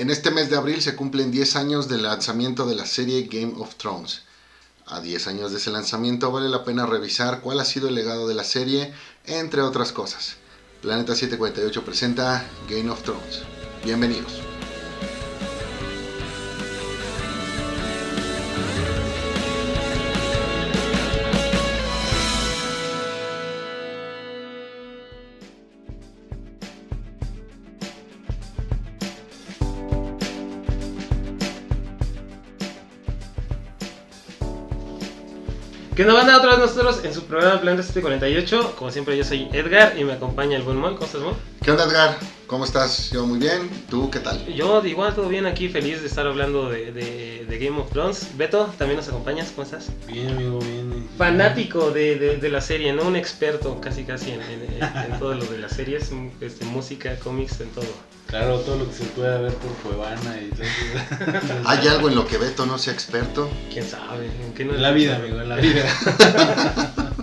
En este mes de abril se cumplen 10 años del lanzamiento de la serie Game of Thrones. A 10 años de ese lanzamiento vale la pena revisar cuál ha sido el legado de la serie, entre otras cosas. Planeta 748 presenta Game of Thrones. Bienvenidos. Que nos banda otra vez nosotros en su programa Planeta 748. Como siempre, yo soy Edgar y me acompaña el buen Mon. ¿Cómo estás, Mon? ¿Qué onda, Edgar? ¿Cómo estás? Yo muy bien. ¿Tú qué tal? Yo, igual, todo bien aquí, feliz de estar hablando de, de- de Game of Thrones. Beto, también nos acompañas. ¿Cómo estás? Bien, amigo, bien. Fanático de, de- de la serie, ¿no? Un experto casi, casi en, en- en todo lo de las series, este, música, cómics, en todo. Claro, todo lo que se pueda ver por Cuevana y todo eso. ¿Hay algo en lo que Beto no sea experto? ¿Quién sabe? ¿En qué no- En la vida, amigo, en la vida.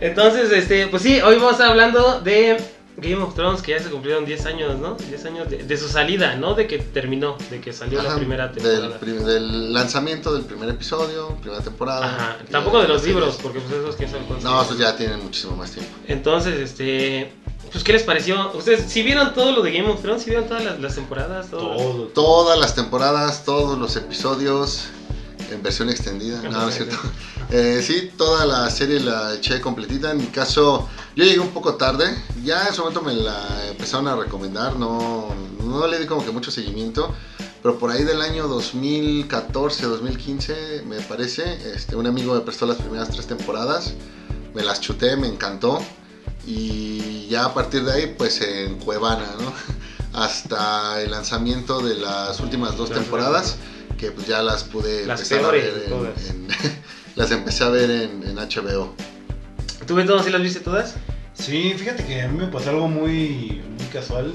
Entonces, este, pues sí, hoy vamos a estar hablando de Game of Thrones, que ya se cumplieron 10 años, ¿no? 10 años de, de su salida, ¿no? De que terminó, de que salió la primera del, temporada. prim- del lanzamiento del primer episodio, primera temporada. Ajá, tampoco de los series. libros, porque pues esos sabe cuántos No, esos ya tienen muchísimo más tiempo. Entonces, este, pues ¿qué les pareció? ¿Ustedes si vieron todo lo de Game of Thrones? ¿Sí vieron todas las, las temporadas? Todo. Todo. Todas las temporadas, todos los episodios en versión extendida. No, no es cierto. Eh, sí, toda la serie la eché completita. En mi caso, yo llegué un poco tarde. Ya en su momento me la empezaron a recomendar. No, no le di como que mucho seguimiento. Pero por ahí del año 2014, 2015, me parece, este, un amigo me prestó las primeras tres temporadas. Me las chuté, me encantó. Y ya a partir de ahí, pues en Cuevana, ¿no? Hasta el lanzamiento de las últimas dos temporadas, que pues ya las pude Las empezar a ver en- todas. en- las empecé a ver en, en HBO. ¿Tú Beto, sí las viste todas? Sí, fíjate que a mí me pasó algo muy, muy casual.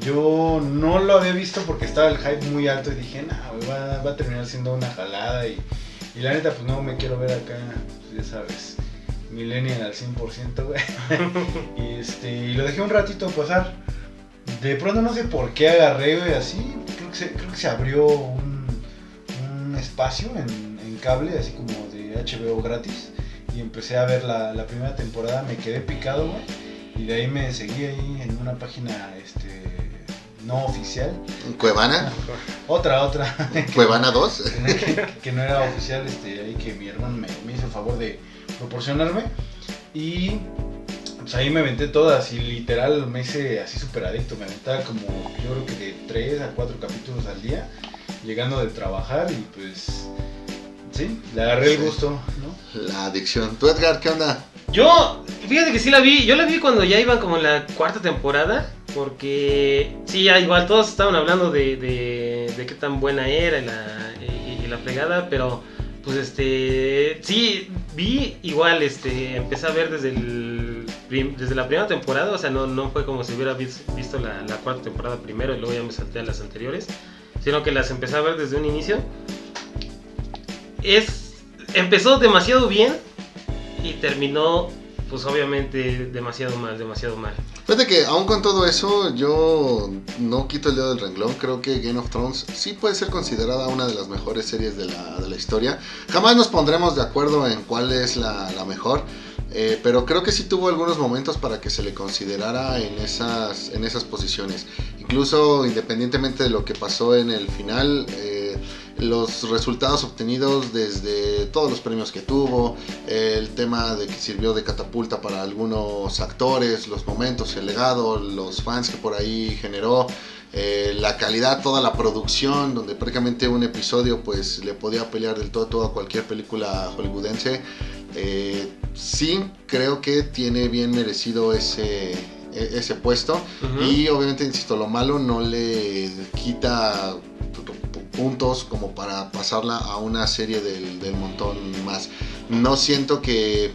Yo no lo había visto porque estaba el hype muy alto y dije, nah, va, va a terminar siendo una jalada. Y, y la neta, pues no me quiero ver acá, pues, ya sabes, millennial al 100%, güey. y, este, y lo dejé un ratito pasar. De pronto no sé por qué agarré, güey, así. Creo que se, creo que se abrió un espacio en, en cable, así como de HBO gratis. Y empecé a ver la, la primera temporada, me quedé picado, güey. Y de ahí me seguí ahí en una página este, no oficial. ¿En Cuevana? Otra, otra. ¿Cuevana 2? que, que no era oficial, este, ahí que mi hermano me, me hizo el favor de proporcionarme. Y pues ahí me aventé todas y literal me hice así súper adicto. Me aventaba como yo creo que de 3 a 4 capítulos al día, llegando de trabajar y pues sí, le agarré el gusto, ¿no? La adicción. ¿Tú, Edgar, qué onda? Yo, fíjate que sí la vi, yo la vi cuando ya iban como en la cuarta temporada, porque sí, ya igual todos estaban hablando de, de, de qué tan buena era y la, y, y la fregada, pero pues este, sí, vi igual, este, empecé a ver desde el, desde la primera temporada, o sea, no, no fue como si hubiera vis- visto la, la cuarta temporada primero y luego ya me salté a las anteriores, sino que las empecé a ver desde un inicio. Es, empezó demasiado bien y terminó, pues obviamente, demasiado mal, demasiado mal. Fíjate que aún con todo eso, yo no quito el dedo del renglón. Creo que Game of Thrones sí puede ser considerada una de las mejores series de la, de la historia. Jamás nos pondremos de acuerdo en cuál es la, la mejor. Eh, pero creo que sí tuvo algunos momentos para que se le considerara en esas, en esas posiciones. Incluso independientemente de lo que pasó en el final, eh, los resultados obtenidos desde todos los premios que tuvo, el tema de que sirvió de catapulta para algunos actores, los momentos, el legado, los fans que por ahí generó, eh, la calidad, toda la producción, donde prácticamente un episodio pues le podía pelear del todo, todo a cualquier película hollywoodense. Eh, sí, creo que tiene bien merecido ese, e- ese puesto. Y obviamente, insisto, lo malo no le quita puntos como para pasarla a una serie del, del montón más. No siento que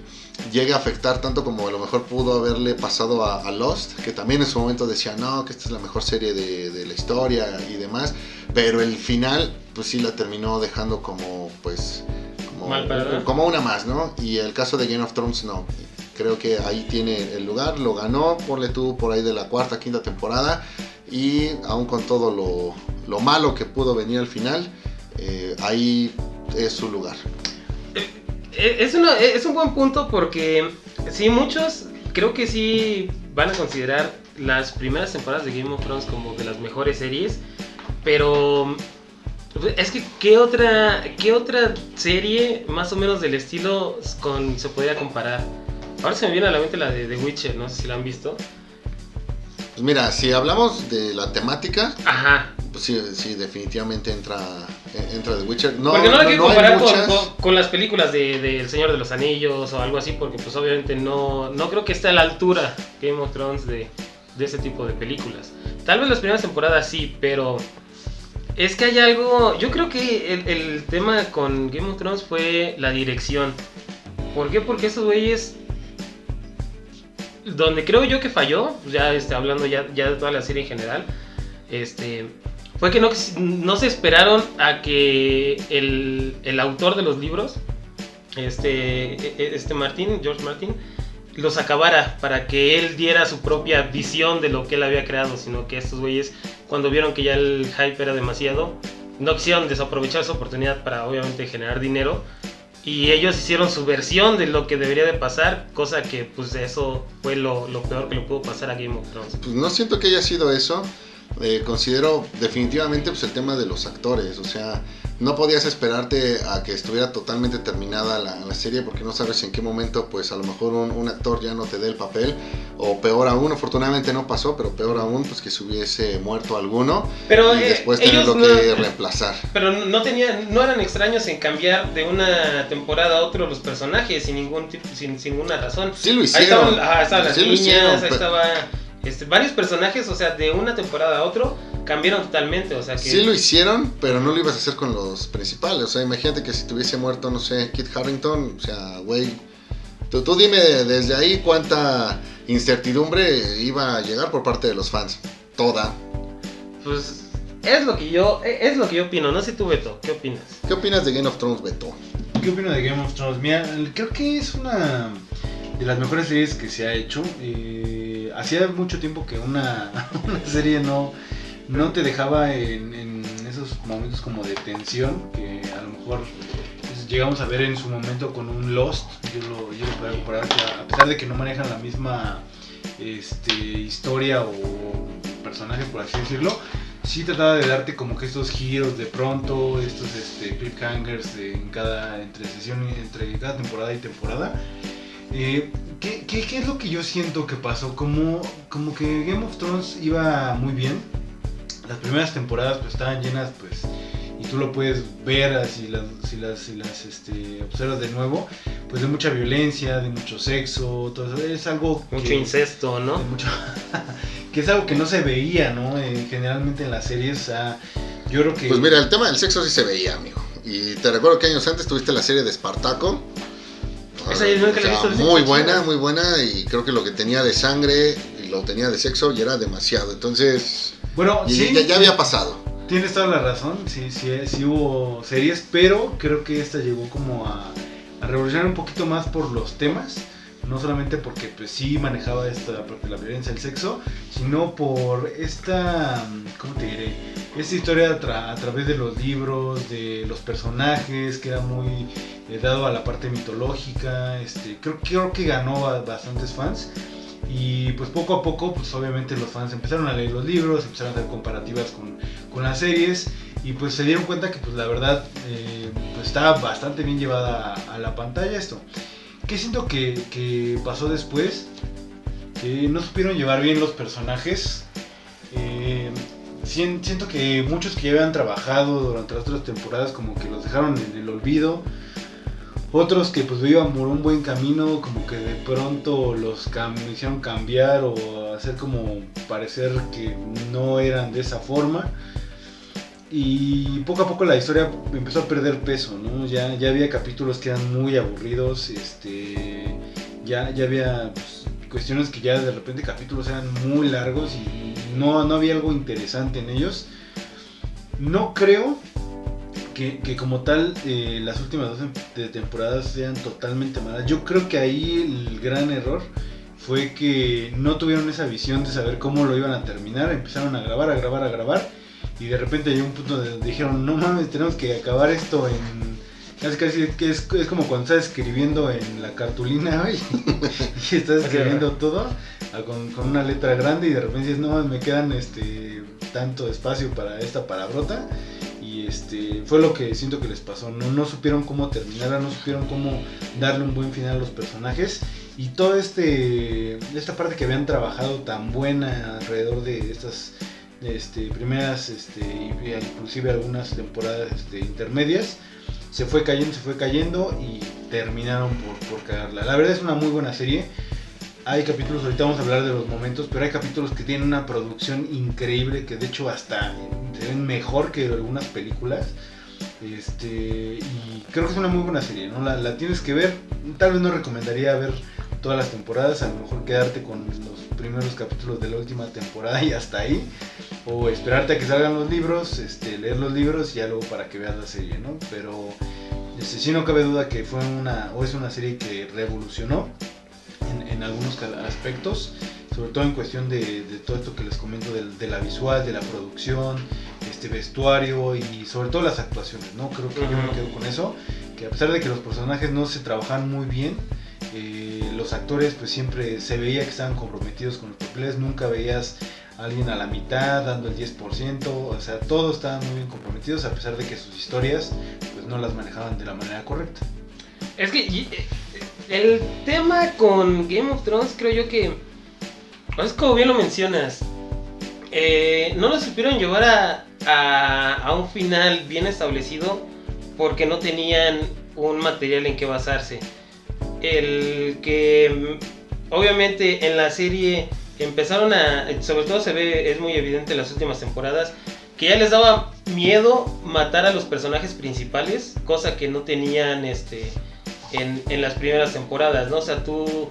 llegue a afectar tanto como a lo mejor pudo haberle pasado a, a Lost, que también en su momento decía, no, que esta es la mejor serie de, de la historia y demás, pero el final, pues sí la terminó dejando como, pues, como, una más, ¿no? Y el caso de Game of Thrones, no. Creo que ahí tiene el lugar, lo ganó, ponle tú por ahí de la cuarta, quinta temporada. y aún con todo lo, lo malo que pudo venir al final, eh, ahí es su lugar. Eh, Es, una- es un buen punto porque sí, muchos creo que sí van a considerar las primeras temporadas de Game of Thrones como de las mejores series, pero es que ¿qué otra, qué otra serie más o menos del estilo con, se podría comparar? Ahora se me viene a la mente la de The Witcher, no sé si la han visto. Pues mira, si hablamos de la temática, Ajá, pues sí, sí, definitivamente entra, entra The Witcher. No, porque no la quiero hay comparar con- con las películas de, de El Señor de los Anillos o algo así, porque pues obviamente no, no creo que esté a la altura Game of Thrones de, de ese tipo de películas. Tal vez las primeras temporadas sí, pero es que hay algo, yo creo que el, tema con Game of Thrones fue la dirección. ¿Por qué? Porque esos güeyes... Donde creo yo que falló, ya este, hablando ya, ya de toda la serie en general, este, fue que no, no se esperaron a que el, el autor de los libros, este, e- e- este Martin, George Martin, los acabara para que él diera su propia visión de lo que él había creado, sino que estos güeyes, cuando vieron que ya el hype era demasiado, no quisieron desaprovechar esa oportunidad para obviamente generar dinero. Y ellos hicieron su versión de lo que debería de pasar, cosa que pues eso fue lo, lo peor que le pudo pasar a Game of Thrones. Pues no siento que haya sido eso. Eh, considero definitivamente pues, el tema de los actores. O sea, no podías esperarte a que estuviera totalmente terminada la, la serie porque no sabes en qué momento pues a lo mejor un, un actor ya no te dé el papel. O peor aún, afortunadamente no pasó, pero peor aún pues que se hubiese muerto alguno Pero y eh, después tenerlo no- que reemplazar. Pero no tenían, no eran extraños en cambiar de una temporada a otra los personajes sin ningún tipo, sin, sin ninguna razón. Sí lo Ahí hicieron. estaban, ajá, estaban las sí lo niñas, hicieron, ahí pero- estaba este, varios personajes, o sea, de una temporada a otro cambiaron totalmente, o sea que Sí lo hicieron, pero no lo ibas a hacer con los principales. O sea, imagínate que si tuviese muerto, no sé, Kit Harrington, o sea, güey. Tú, tú dime desde ahí cuánta incertidumbre iba a llegar por parte de los fans. Toda. pues es lo que yo es lo que yo opino, no sé tú Beto, ¿qué opinas? ¿Qué opinas de Game of Thrones, Beto? ¿Qué opino de Game of Thrones? Mira, creo que es una de las mejores series que se ha hecho. Eh, hacía mucho tiempo que una, serie no, no te dejaba en, esos momentos como de tensión que a lo mejor pues, llegamos a ver en su momento con un Lost. Yo lo, yo lo podría comparar, a pesar de que no manejan la misma este, historia o personaje, por así decirlo, sí trataba de darte como que estos giros de pronto, estos este, cliffhangers en cada entre sesión, entre cada temporada y temporada. Eh, ¿qué, qué, qué es lo que yo siento que pasó? Como, como que Game of Thrones iba muy bien. Las primeras temporadas pues estaban llenas pues y tú lo puedes ver así las, si las, si las este, observas de nuevo, pues de mucha violencia, de mucho sexo, todo eso. Es algo Mucho que- incesto, ¿no? mucho- que es algo que no se veía, ¿no? Eh, generalmente en las series, o sea, yo creo que... Pues mira, el tema del sexo sí se veía, amigo. Y te recuerdo que años antes tuviste la serie de Espartaco. Esa yo nunca la he visto, dicen Muy buena, muy buena. Y creo que lo que tenía de sangre y lo tenía de sexo ya era demasiado. Entonces, bueno, y sí, ya, ya había pasado. tienes toda la razón, sí, sí, sí hubo series, pero creo que esta llegó como a, a revolucionar un poquito más por los temas. No solamente porque pues sí manejaba esta parte de la violencia, el sexo, sino por esta, ¿cómo te diré? Esta historia a, tra- a través de los libros, de los personajes, que era muy eh, dado a la parte mitológica. Este, creo, creo que ganó bastantes fans. Y pues poco a poco, pues obviamente los fans empezaron a leer los libros, empezaron a hacer comparativas con, con las series y pues se dieron cuenta que pues la verdad eh, pues estaba bastante bien llevada a la pantalla esto. ¿Qué siento que, que pasó después? Que no supieron llevar bien los personajes. Eh, sien- siento que muchos que ya habían trabajado durante las otras temporadas como que los dejaron en el olvido. Otros que pues iban por un buen camino, como que de pronto los hicieron cambiar o hacer como parecer que no eran de esa forma. Y poco a poco la historia empezó a perder peso, ¿no? Ya, ya había capítulos que eran muy aburridos, este, ya, ya había pues, cuestiones que ya de repente capítulos eran muy largos y no, no había algo interesante en ellos. No creo que, que como tal eh, las últimas dos temporadas sean totalmente malas. Yo creo que ahí el gran error fue que no tuvieron esa visión de saber cómo lo iban a terminar, empezaron a grabar, a grabar, a grabar, y de repente llegó un punto donde dijeron, no mames, tenemos que acabar esto en... Casi casi que es, es como cuando estás escribiendo en la cartulina, güey, y estás escribiendo todo ah, con, con una letra grande y de repente dices, no mames, me quedan este tanto espacio para esta palabrota y este fue lo que siento que les pasó no, no supieron cómo terminarla no supieron cómo darle un buen final a los personajes. Y toda este esta parte que habían trabajado tan buena alrededor de estas este, primeras este, y inclusive algunas temporadas este, intermedias se fue cayendo se fue cayendo y terminaron por, por cagarla la verdad es una muy buena serie hay capítulos, ahorita vamos a hablar de los momentos, pero hay capítulos que tienen una producción increíble, que de hecho hasta se ven mejor que algunas películas. Este, y creo que es una muy buena serie, ¿no? La, la, tienes que ver. Tal vez no recomendaría ver todas las temporadas, a lo mejor quedarte con los primeros capítulos de la última temporada y hasta ahí. O esperarte a que salgan los libros, este, leer los libros y ya luego para que veas la serie, ¿no? Pero este, sí no cabe duda que fue una, o es una serie que revolucionó en, algunos aspectos, sobre todo en cuestión de, todo esto que les comento de, la visual, de la producción, este vestuario y sobre todo las actuaciones, ¿no? Creo que yo me quedo con eso, que a pesar de que los personajes no se trabajan muy bien, eh, los actores pues siempre se veía que estaban comprometidos con los papeles, nunca veías alguien a la mitad dando el 10%, o sea, todos estaban muy bien comprometidos a pesar de que sus historias pues no las manejaban de la manera correcta. Es que eh, el tema con Game of Thrones creo yo que, es como bien lo mencionas, eh, no lo supieron llevar a, a, un final bien establecido porque no tenían un material en que basarse. El que obviamente en la serie empezaron a, sobre todo se ve, es muy evidente en las últimas temporadas, que ya les daba miedo matar a los personajes principales, cosa que no tenían este en, las primeras temporadas, ¿no? O sea, tú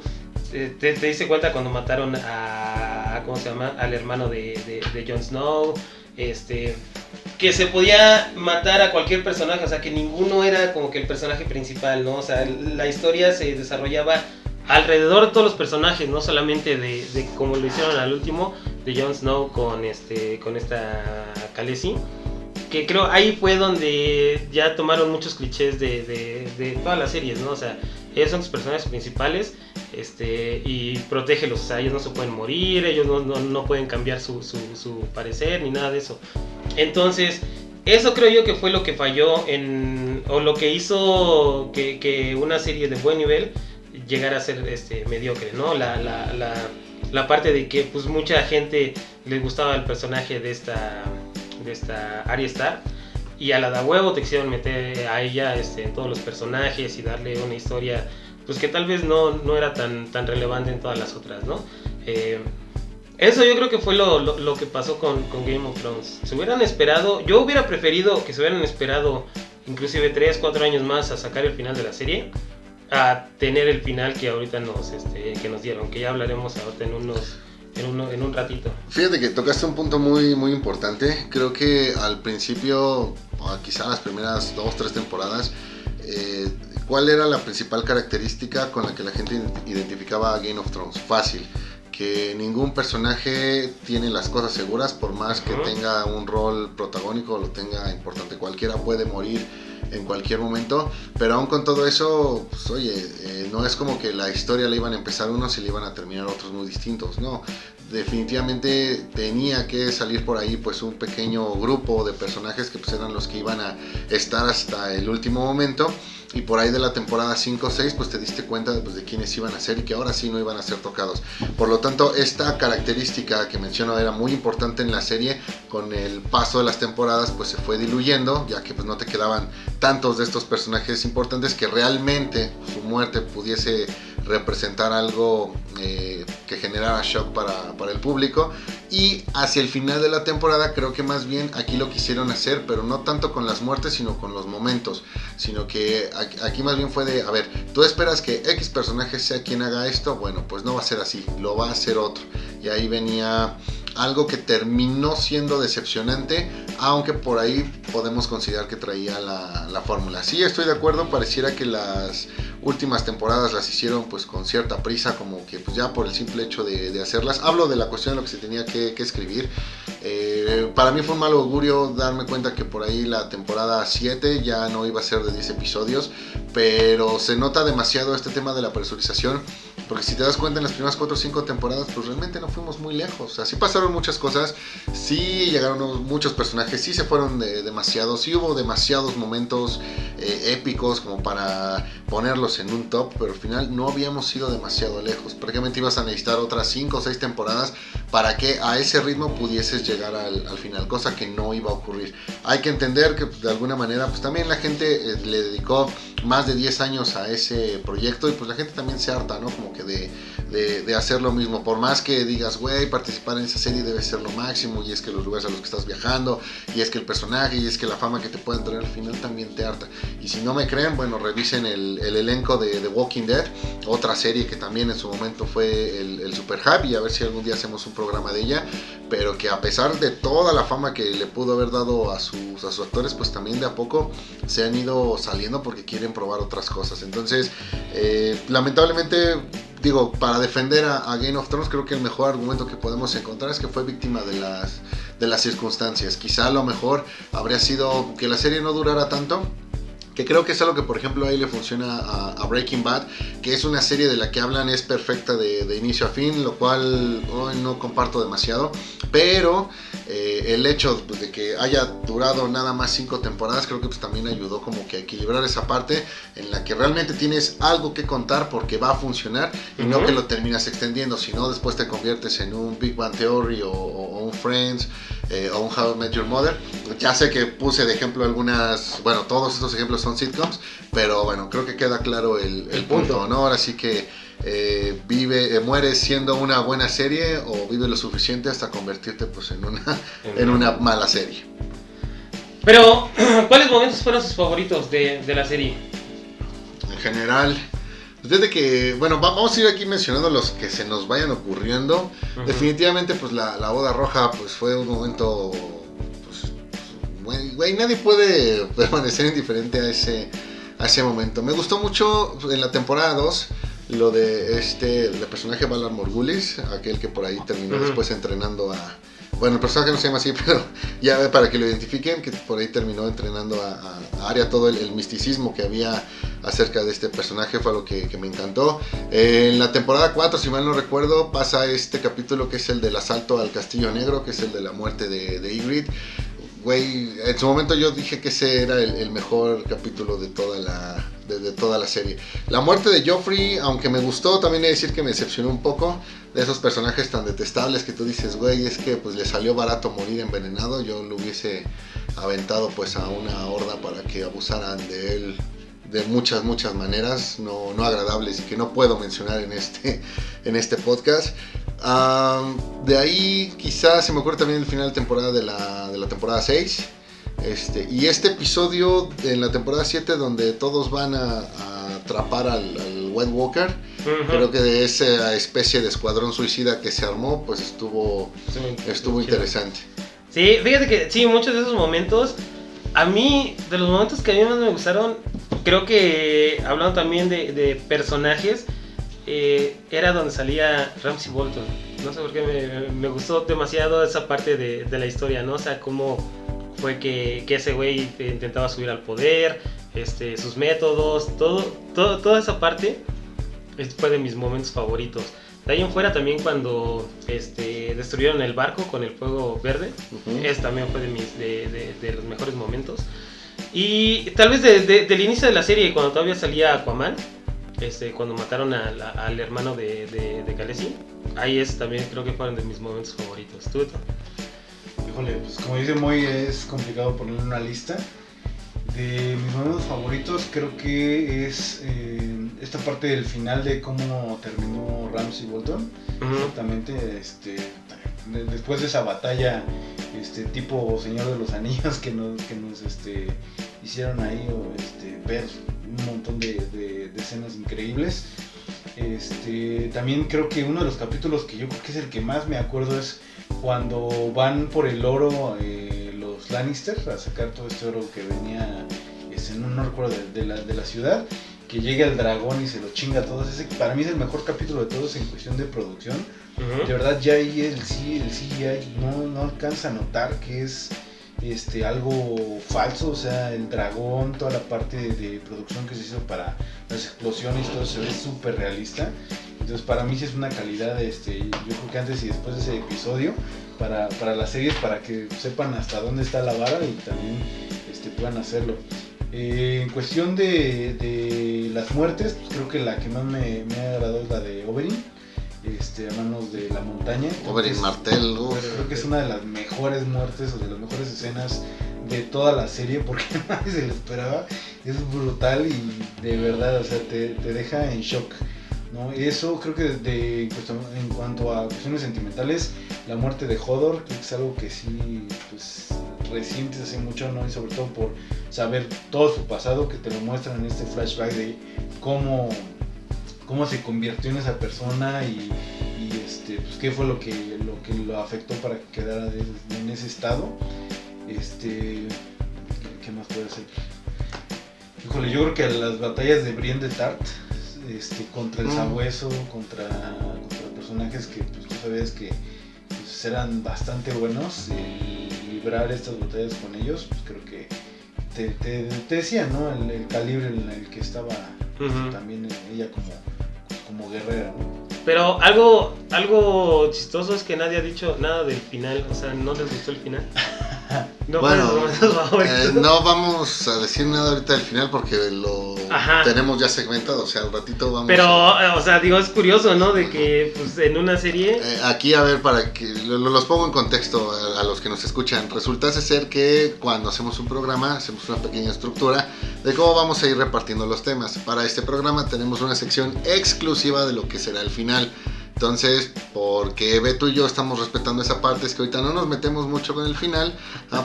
eh, te, te, diste cuenta cuando mataron a, ¿cómo se llama? Al hermano de, de, Jon Snow, este, que se podía matar a cualquier personaje, o sea, que ninguno era como que el personaje principal, ¿no? O sea, la historia se desarrollaba alrededor de todos los personajes, no solamente de, de como lo hicieron al último, de Jon Snow con, este, con esta Khaleesi que creo ahí fue donde ya tomaron muchos clichés de, de, todas las series, ¿no? O sea, ellos son tus personajes principales este, y protégelos, o sea, ellos no se pueden morir, ellos no, no, pueden cambiar su, su, su, parecer ni nada de eso. Entonces, eso creo yo que fue lo que falló en, o lo que hizo que, que una serie de buen nivel llegara a ser este, mediocre, ¿no? La, la, la, la parte de que pues mucha gente les gustaba el personaje de esta de esta Arya Star. Y a la da huevo te quisieron meter a ella este, en todos los personajes y darle una historia pues que tal vez no, no era tan, tan relevante en todas las otras, ¿no? Eh, eso yo creo que fue lo, lo, que pasó con, con, Game of Thrones. Se hubieran esperado, yo hubiera preferido que se hubieran esperado inclusive 3, 4 años más a sacar el final de la serie, a tener el final que ahorita nos, este, que nos dieron, que ya hablaremos ahorita en unos en, un ratito. Fíjate que tocaste un punto muy, muy importante. Creo que al principio, quizá las primeras dos, tres temporadas, eh, ¿cuál era la principal característica con la que la gente identificaba a Game of Thrones? Fácil que ningún personaje tiene las cosas seguras por más que tenga un rol protagónico o lo tenga importante. Cualquiera puede morir en cualquier momento, pero aún con todo eso, pues oye, eh, no es como que la historia la iban a empezar unos y la iban a terminar otros muy distintos, no. Definitivamente tenía que salir por ahí pues un pequeño grupo de personajes que pues eran los que iban a estar hasta el último momento y por ahí de la temporada 5 o 6 pues te diste cuenta pues, de quiénes iban a ser y que ahora sí no iban a ser tocados. Por lo tanto, esta característica que menciono era muy importante en la serie, con el paso de las temporadas pues se fue diluyendo, ya que pues no te quedaban tantos de estos personajes importantes que realmente su muerte pudiese representar algo eh, que generara shock para, para, el público. Y hacia el final de la temporada creo que más bien aquí lo quisieron hacer, pero no tanto con las muertes, sino con los momentos. Sino que aquí más bien fue de, a ver, tú esperas que X personaje sea quien haga esto, bueno, pues no va a ser así, lo va a hacer otro. Y ahí venía algo que terminó siendo decepcionante, aunque por ahí podemos considerar que traía la, la fórmula. Sí, estoy de acuerdo, pareciera que las últimas temporadas las hicieron pues con cierta prisa, como que pues ya por el simple hecho de, hacerlas. Hablo de la cuestión de lo que se tenía que, escribir. Eh, para mí fue un mal augurio darme cuenta que por ahí la temporada 7 ya no iba a ser de 10 episodios, pero se nota demasiado este tema de la presurización porque si te das cuenta en las primeras 4 o 5 temporadas, pues realmente no fuimos muy lejos. Así pasaron muchas cosas, sí llegaron muchos personajes, sí se fueron de, demasiados, sí hubo demasiados momentos eh, épicos como para ponerlos en un top, pero al final no habíamos ido demasiado lejos. Prácticamente ibas a necesitar otras 5 o 6 temporadas para que a ese ritmo pudieses llegar al, final, cosa que no iba a ocurrir. Hay que entender que de alguna manera, pues también la gente eh, le dedicó más de 10 años a ese proyecto y pues la gente también se harta, ¿no? Como que de, de, hacer lo mismo. Por más que digas, güey, participar en esa serie debe ser lo máximo y es que los lugares a los que estás viajando y es que el personaje y es que la fama que te pueden traer al final también te harta. Y si no me creen, bueno, revisen el, el elenco de The Walking Dead, otra serie que también en su momento fue el, el Super Happy, y a ver si algún día hacemos un programa de ella, pero que a pesar de toda la fama que le pudo haber dado a sus, a sus actores, pues también de a poco se han ido saliendo porque quieren probar otras cosas. Entonces, eh, lamentablemente, digo, para defender a, Game of Thrones, creo que el mejor argumento que podemos encontrar es que fue víctima de las, de las circunstancias. Quizá lo mejor habría sido que la serie no durara tanto que creo que es algo que por ejemplo ahí le funciona a, Breaking Bad, que es una serie de la que hablan es perfecta de, inicio a fin, lo cual hoy no comparto demasiado, pero eh, el hecho de que haya durado nada más cinco temporadas creo que pues también ayudó como que a equilibrar esa parte en la que realmente tienes algo que contar porque va a funcionar y no que lo terminas extendiendo, sino después te conviertes en un Big Bang Theory o, un Friends eh, o un How I Met Your Mother. Ya sé que puse de ejemplo algunas, bueno, todos estos ejemplos son sitcoms, pero bueno, creo que queda claro el, punto, ¿no? Ahora sí que eh, vive, eh, mueres siendo una buena serie o vive lo suficiente hasta convertirte pues en una, en una mala serie. Pero, ¿cuáles momentos fueron sus favoritos de, la serie? En general, desde que, bueno, vamos a ir aquí mencionando los que se nos vayan ocurriendo. Definitivamente, pues la, la, boda roja, pues fue un momento güey, nadie puede permanecer indiferente a ese, a ese momento. Me gustó mucho en la temporada 2 lo de este, el personaje Valar Morgulis, aquel que por ahí terminó después entrenando a... Bueno, el personaje no se llama así, pero ya para que lo identifiquen, que por ahí terminó entrenando a, a Arya, todo el, misticismo que había acerca de este personaje fue lo que, me encantó. en la temporada 4, si mal no recuerdo, pasa este capítulo que es el del asalto al Castillo Negro, que es el de la muerte de, de Ygritte en su momento yo dije que ese era el, mejor capítulo de toda la de, toda la serie. La muerte de Joffrey, aunque me gustó, también he de decir que me decepcionó un poco de esos personajes tan detestables que tú dices, güey, es que pues le salió barato morir envenenado, yo lo hubiese aventado pues a una horda para que abusaran de él de muchas, muchas maneras, no, no agradables y que no puedo mencionar en este, en este podcast de ahí quizás se me ocurre también el final de temporada de la, de la temporada 6. Este, y este episodio en la temporada 7 donde todos van a, atrapar al, al, White Walker, creo que de esa especie de escuadrón suicida que se armó, pues estuvo, estuvo interesante. Sí, fíjate que sí, muchos de esos momentos, a mí, de los momentos que a mí más me gustaron, creo que hablando también de, de personajes, eh, era donde salía Ramsey Bolton. No sé por qué me, gustó demasiado esa parte de, la historia, ¿no? O sea, cómo fue que, ese güey intentaba subir al poder, este, sus métodos, todo, todo, toda esa parte fue de mis momentos favoritos. De ahí en fuera también cuando este, destruyeron el barco con el fuego verde, ese también fue de, mis, de, los mejores momentos. Y tal vez del inicio de la serie, cuando todavía salía Aquaman, este, cuando mataron al hermano de, de, de Ahí es también, creo que fueron de mis momentos favoritos. ¿Tú? Híjole, pues como dice Moy, es complicado poner una lista. De mis momentos favoritos creo que es eh, esta parte del final de cómo terminó Ramsey Bolton. Exactamente, este, después de esa batalla este tipo Señor de los Anillos que nos, que nos este, hicieron ahí este, ver un montón de, escenas increíbles. Este, también creo que uno de los capítulos que yo creo que es el que más me acuerdo es cuando van por el oro eh, los Lannister a sacar todo este oro que venía, este, no, recuerdo, de, la, de la ciudad que llegue el dragón y se lo chinga a todos. Ese para mí es el mejor capítulo de todos en cuestión de producción. De verdad ya ahí el, el CGI no, no alcanza a notar que es este algo falso, o sea, el dragón, toda la parte de producción que se hizo para las explosiones, todo se ve súper realista. Entonces para mí sí es una calidad, este, yo creo que antes y después de ese episodio, para, para las series, para que sepan hasta dónde está la vara y también este, puedan hacerlo. Eh, en cuestión de, de las muertes, pues creo que la que más me, me ha agradado es la de Oberyn, este, a manos de la montaña. Oberyn Martell, uf. Creo que es una de las mejores muertes o de las mejores escenas de toda la serie porque nadie se lo esperaba. Es brutal y de verdad, o sea, te, te deja en shock. Eso creo que en, cuanto a cuestiones sentimentales, la muerte de Hodor que es algo que sí, pues recientes hace mucho, ¿no? Y sobre todo por saber todo su pasado, que te lo muestran en este flashback de cómo, cómo se convirtió en esa persona y, este, pues, qué fue lo que, lo afectó para que quedara en ese estado. Este, ¿qué, más puede ser? Híjole, yo creo que las batallas de Brienne de Tart, este, contra el Mm. sabueso, contra, contra personajes que pues, tú sabías que pues, eran bastante buenos, y librar estas batallas con ellos, pues creo que te, te- te decía, ¿no? El, el calibre en el que estaba Ujú. también ella como, como guerrera, ¿no? Pero algo, algo chistoso es que nadie ha dicho nada del final. O sea, ¿no les gustó el final? No Bueno, eh, no vamos a decir nada ahorita del final porque lo Ajá. tenemos ya segmentado, o sea, al ratito vamos Pero, a... eh, o sea, digo, es curioso, ¿no? De que, pues, en una serie... Eh, aquí, a ver, para que lo- lo- los pongo en contexto a, a los que nos escuchan. Resulta ser que cuando hacemos un programa, hacemos una pequeña estructura de cómo vamos a ir repartiendo los temas. Para este programa tenemos una sección exclusiva de lo que será el final. Entonces, porque Beto y yo estamos respetando esa parte, es que ahorita no nos metemos mucho con el final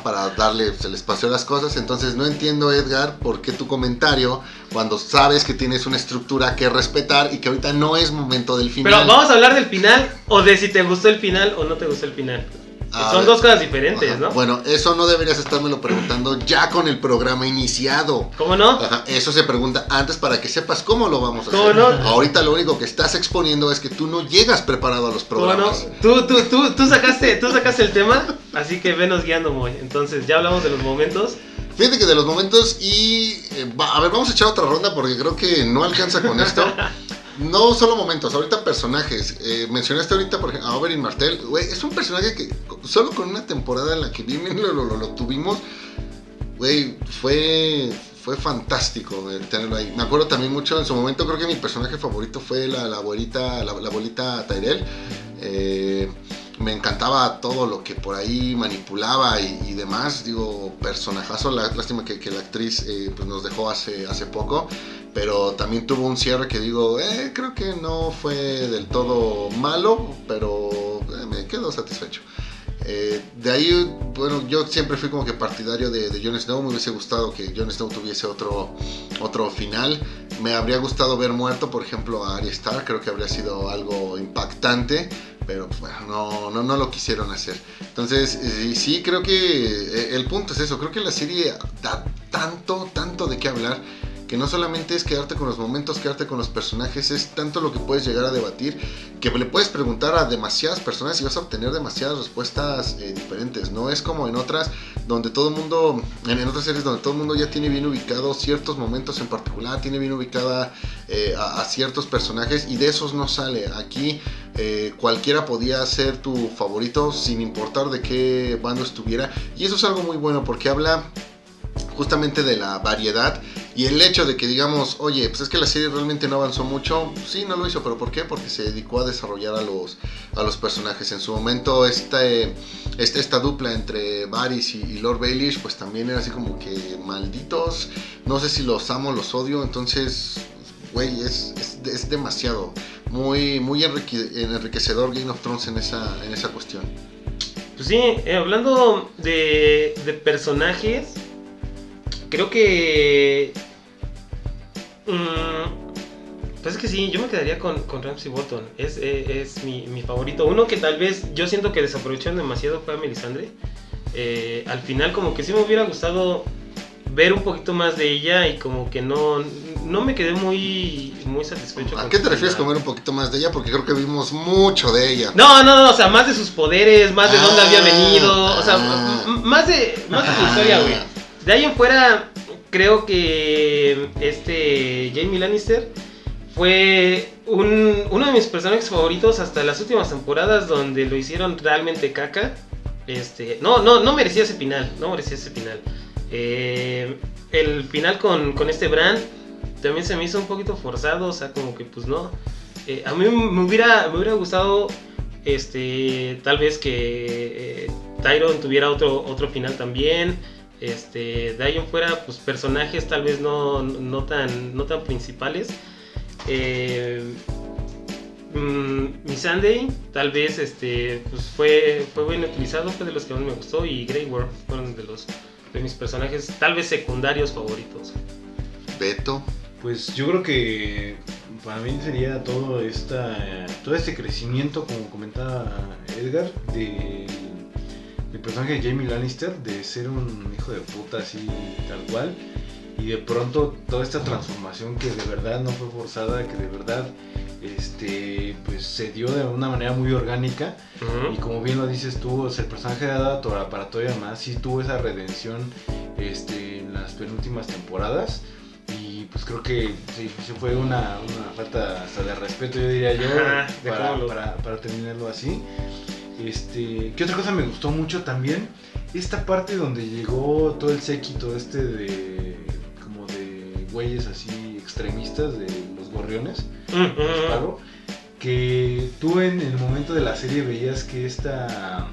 para darle el espacio a las cosas. Entonces, no entiendo, Edgar, por qué tu comentario, cuando sabes que tienes una estructura que respetar y que ahorita no es momento del final. Pero vamos a hablar del final o de si te gustó el final o no te gustó el final. A Son ver. dos cosas diferentes, Ajá. ¿no? Bueno, eso no deberías estármelo preguntando ya con el programa iniciado. ¿Cómo no? Ajá, eso se pregunta antes para que sepas cómo lo vamos a ¿Cómo hacer. no? Ahorita lo único que estás exponiendo es que tú no llegas preparado a los ¿Cómo no? programas. Tú, tú, tú, tú, sacaste, tú sacaste el tema, así que venos guiando, Moy. Entonces, ya hablamos de los momentos. Fíjate que de los momentos y... eh, va- a ver, vamos a echar otra ronda porque creo que no alcanza con esto. No solo momentos, ahorita personajes. Eh, mencionaste ahorita, por ejemplo, a Oberyn Martell. Güey, es un personaje que solo con una temporada en la que bien lo, lo, lo- tuvimos, güey, fue, fue fantástico güey, tenerlo ahí. Me acuerdo también mucho, en su momento creo que mi personaje favorito fue la, la abuelita, la, la abuelita Tyrell. Eh, me encantaba todo lo que por ahí manipulaba y, y demás. Digo, personajazo. Lástima que, que la actriz eh, pues nos dejó hace, hace poco. Pero también tuvo un cierre que digo, eh, creo que no fue del todo malo, pero eh, me quedo satisfecho. Eh, de ahí, bueno, yo siempre fui como que partidario de, de Jon Snow. Me hubiese gustado que Jon Snow tuviese otro, otro final. Me habría gustado ver muerto, por ejemplo, a Arya Stark. Creo que habría sido algo impactante. Pero pues, bueno, no, no, no lo quisieron hacer. Entonces, eh, sí, creo que eh, el punto es eso. Creo que la serie da tanto, tanto de qué hablar que no solamente es quedarte con los momentos, quedarte con los personajes, es tanto lo que puedes llegar a debatir que le puedes preguntar a demasiadas personas y vas a obtener demasiadas respuestas eh, diferentes. No es como en otras donde todo el mundo, en, otras series donde todo el mundo ya tiene bien ubicado ciertos momentos en particular, tiene bien ubicada eh, a, a, ciertos personajes y de esos no sale. Aquí eh, cualquiera podía ser tu favorito sin importar de qué bando estuviera y eso es algo muy bueno porque habla justamente de la variedad y el hecho de que digamos, oye, pues es que la serie realmente no avanzó mucho, sí, no lo hizo, pero ¿por qué? Porque se dedicó a desarrollar a los, a los personajes. En su momento, esta, esta, esta dupla entre Varys y, Lord Baelish, pues también era así como que malditos, no sé si los amo, los odio, entonces, güey, es, es, demasiado, muy, muy enrique, enriquecedor Game of Thrones en esa, en esa cuestión. Pues sí, eh, hablando de, de personajes, creo que. Mmm, pues es que sí, yo me quedaría con, con Ramsey Bolton. Es, es, es mi, mi, favorito. Uno que tal vez yo siento que desaprovecharon demasiado fue a Melisandre. Eh, al final, como que sí me hubiera gustado ver un poquito más de ella y como que no. no me quedé muy, muy satisfecho. ¿A con qué te refieres con ver un poquito más de ella? Porque creo que vimos mucho de ella. No, no, no, o sea, más de sus poderes, más de dónde Ah, había venido, o sea, ah. más de, más de su historia, güey. De ahí en fuera, creo que este Jamie Lannister fue un- uno de mis personajes favoritos hasta las últimas temporadas donde lo hicieron realmente caca. Este, no, no, no merecía ese final, no merecía ese final. Eh, el final con, con este Bran también se me hizo un poquito forzado, o sea, como que pues no. Eh, a mí me hubiera, me hubiera gustado, este, tal vez que eh, tuviera otro, otro final también. Este, de ahí en fuera, pues personajes tal vez no, no, tan, no tan principales. Eh, mm, mi Sunday, tal vez este, pues fue, fue bien utilizado, fue de los que más me gustó. Y Grey Worm fueron de, los, de mis personajes, tal vez secundarios favoritos. Beto. Pues yo creo que para mí sería todo esta todo este crecimiento, como comentaba Edgar, de, del personaje de Jamie Lannister, de ser un hijo de puta así tal cual, y de pronto toda esta transformación que de verdad no fue forzada, que de verdad este pues se dio de una manera muy orgánica y como bien lo dices tú, o sea, el personaje de Ada Tora- para todavía más sí tuvo esa redención este, en las penúltimas temporadas. Y pues creo que sí, sí fue una, una falta hasta de respeto, yo diría yo, para, para terminarlo así. Este, ¿Qué otra cosa me gustó mucho también? Esta parte donde llegó todo el séquito este de como de güeyes así extremistas de los gorriones los pago, que tú en el momento de la serie veías que esta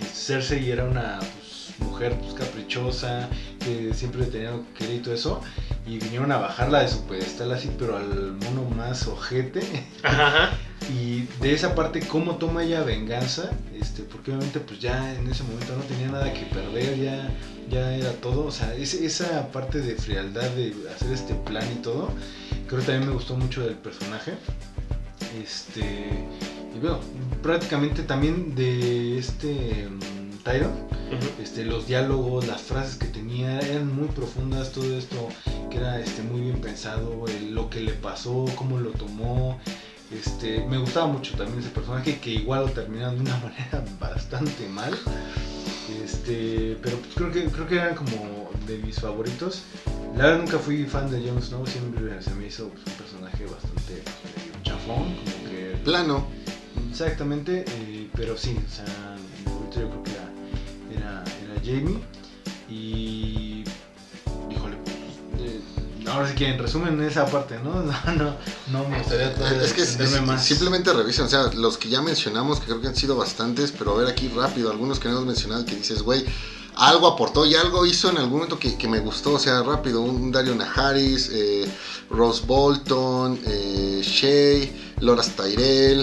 eh, Cersei era una pues, mujer pues, caprichosa, que siempre tenía lo que quería y todo eso, y vinieron a bajarla de su pedestal así, pero al mono más ojete. Ajá. Y de esa parte, cómo toma ella venganza, este, porque obviamente pues ya en ese momento no tenía nada que perder, ya, ya era todo, o sea, ese- esa parte de frialdad de hacer este plan y todo, creo que también me gustó mucho del personaje. Este, y bueno, prácticamente también de este Tyron, este, los diálogos, las frases que tenía eran muy profundas, todo esto que era este, muy bien pensado, el- lo que le pasó, cómo lo tomó. Este, me gustaba mucho también ese personaje que igual lo terminaron de una manera bastante mal. Este, pero pues creo que creo que era como de mis favoritos. La verdad nunca fui fan de Jon Snow, siempre se me hizo pues, un personaje bastante pues, medio chafón, como que Plano. Exactamente, eh, pero sí, o sea, yo creo que era Jamie. Y. Híjole, pues, eh, ahora sí que en resumen esa parte, ¿no? No, no, no me gustaría todavía Es que es- extenderme es- más. simplemente revisen, o sea, los que ya mencionamos, que creo que han sido bastantes, pero a ver aquí rápido, algunos que no hemos mencionado que dices, güey, algo aportó y algo hizo en algún momento que, que me gustó, o sea, rápido, un Dario Najaris, eh, Rose Bolton, eh, Shay, Loras Tyrell,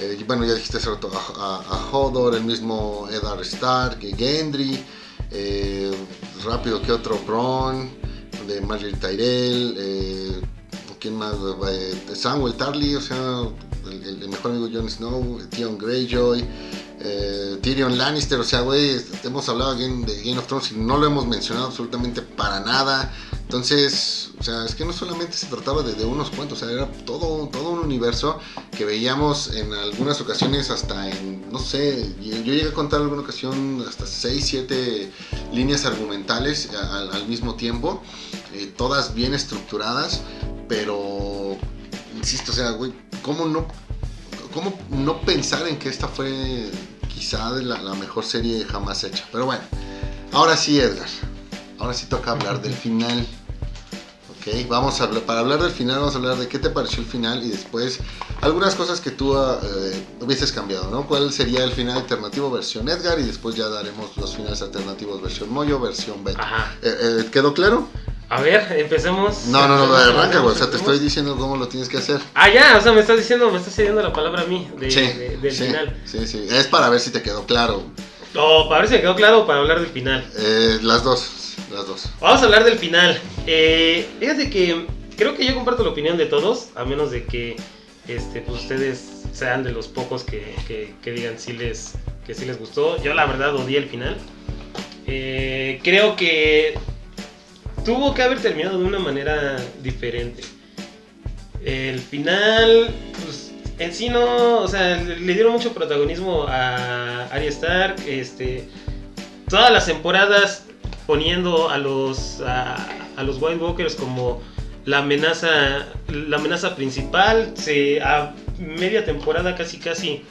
eh, bueno, ya dijiste hace rato a, a- a Hodor, el mismo Eddard Stark, eh, Gendry, eh, rápido, ¿qué otro? Bronn, de Marjorie Tyrell, eh, ¿quién más? Eh, Samuel Tarly, o sea, el, mejor amigo de Jon Snow, Theon Greyjoy, eh, Tyrion Lannister, o sea, güey, hemos hablado de Game of Thrones y no lo hemos mencionado absolutamente para nada. Entonces, o sea, es que no solamente se trataba de, unos cuantos, o sea, era todo, todo un universo que veíamos en algunas ocasiones hasta en, no sé, yo llegué a contar alguna ocasión hasta 6, 7 líneas argumentales al, al mismo tiempo, eh, todas bien estructuradas, pero, insisto, o sea, güey, ¿cómo no, cómo no pensar en que esta fue quizá la, la mejor serie jamás hecha? Pero bueno, ahora sí, Edgar, ahora sí toca hablar del final. Ok, vamos a hablar, para hablar del final vamos a hablar de qué te pareció el final y después algunas cosas que tú ah, eh, hubieses cambiado, ¿no? ¿Cuál sería el final alternativo versión Edgar y después ya daremos los finales alternativos versión Moyo, versión Beto. Eh, eh, ¿Quedó claro? A ver, empecemos. No, no, no, arranca, güey. O sea, te estoy diciendo cómo lo tienes que hacer. Ah, ya, o sea, me estás diciendo, me estás cediendo la palabra a mí de, Sí, de- del sí, final. sí, sí. Es para ver si te quedó claro. O para ver si me quedó claro para hablar del final. Eh, las dos, las dos. Vamos a hablar del final. Eh, fíjate que creo que yo comparto la opinión de todos, a menos de que este, pues ustedes sean de los pocos que, que- que digan si les, que sí les gustó. Yo la verdad odié el final. Eh, creo que tuvo que haber terminado de una manera diferente. El final, pues en sí no, o sea, le dieron mucho protagonismo a Arya Stark, este, todas las temporadas poniendo a los a, a los White Walkers como la amenaza la amenaza principal, se a media temporada casi casi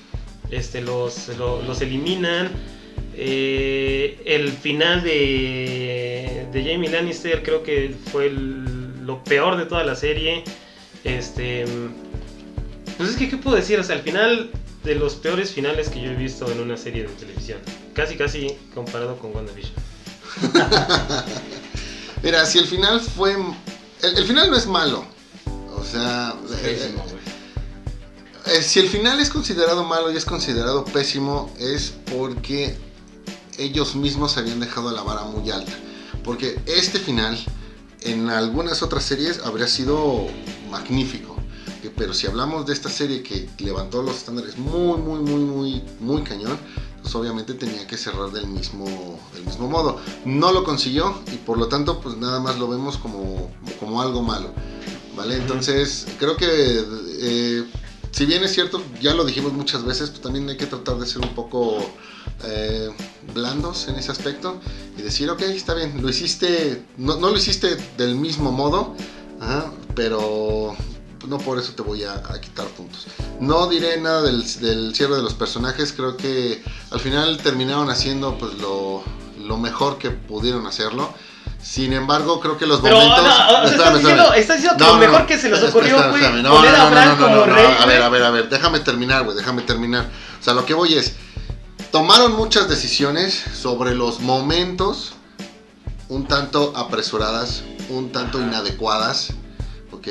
este los, lo- los eliminan. Eh, el final de, de Jamie Lannister creo que fue el- lo peor de toda la serie. Este, pues es que, ¿qué puedo decir? O sea, al final de los peores finales que yo he visto en una serie de televisión. Casi, casi comparado con WandaVision. Mira, si el final fue. El, el final no es malo. O sea. Pésimo, eh, si el final es considerado malo y es considerado pésimo, es porque ellos mismos habían dejado la vara muy alta. Porque este final, en algunas otras series, habría sido magnífico. Pero si hablamos de esta serie que levantó los estándares muy, muy, muy, muy, muy cañón, pues obviamente tenía que cerrar del mismo, del mismo modo. No lo consiguió y por lo tanto, pues nada más lo vemos como, como algo malo. ¿Vale? Entonces, creo que eh, si bien es cierto, ya lo dijimos muchas veces, pues también hay que tratar de ser un poco eh, blandos en ese aspecto y decir, ok, está bien, lo hiciste, no, no lo hiciste del mismo modo, ajá, pero no por eso te voy a, a quitar puntos. No diré nada del, del cierre de los personajes, creo que al final terminaron haciendo pues lo, lo mejor que pudieron hacerlo. Sin embargo, creo que los Pero, momentos... no, o sea, estás diciendo, estás diciendo que No, lo no, mejor no. que se les ocurrió fue. No, poner no, a no, Bran no, no, como no, rey. A ver, a ver, a ver, déjame terminar, güey, déjame terminar. O sea, lo que voy es, tomaron muchas decisiones sobre los momentos un tanto apresuradas, un tanto inadecuadas, ¿ok?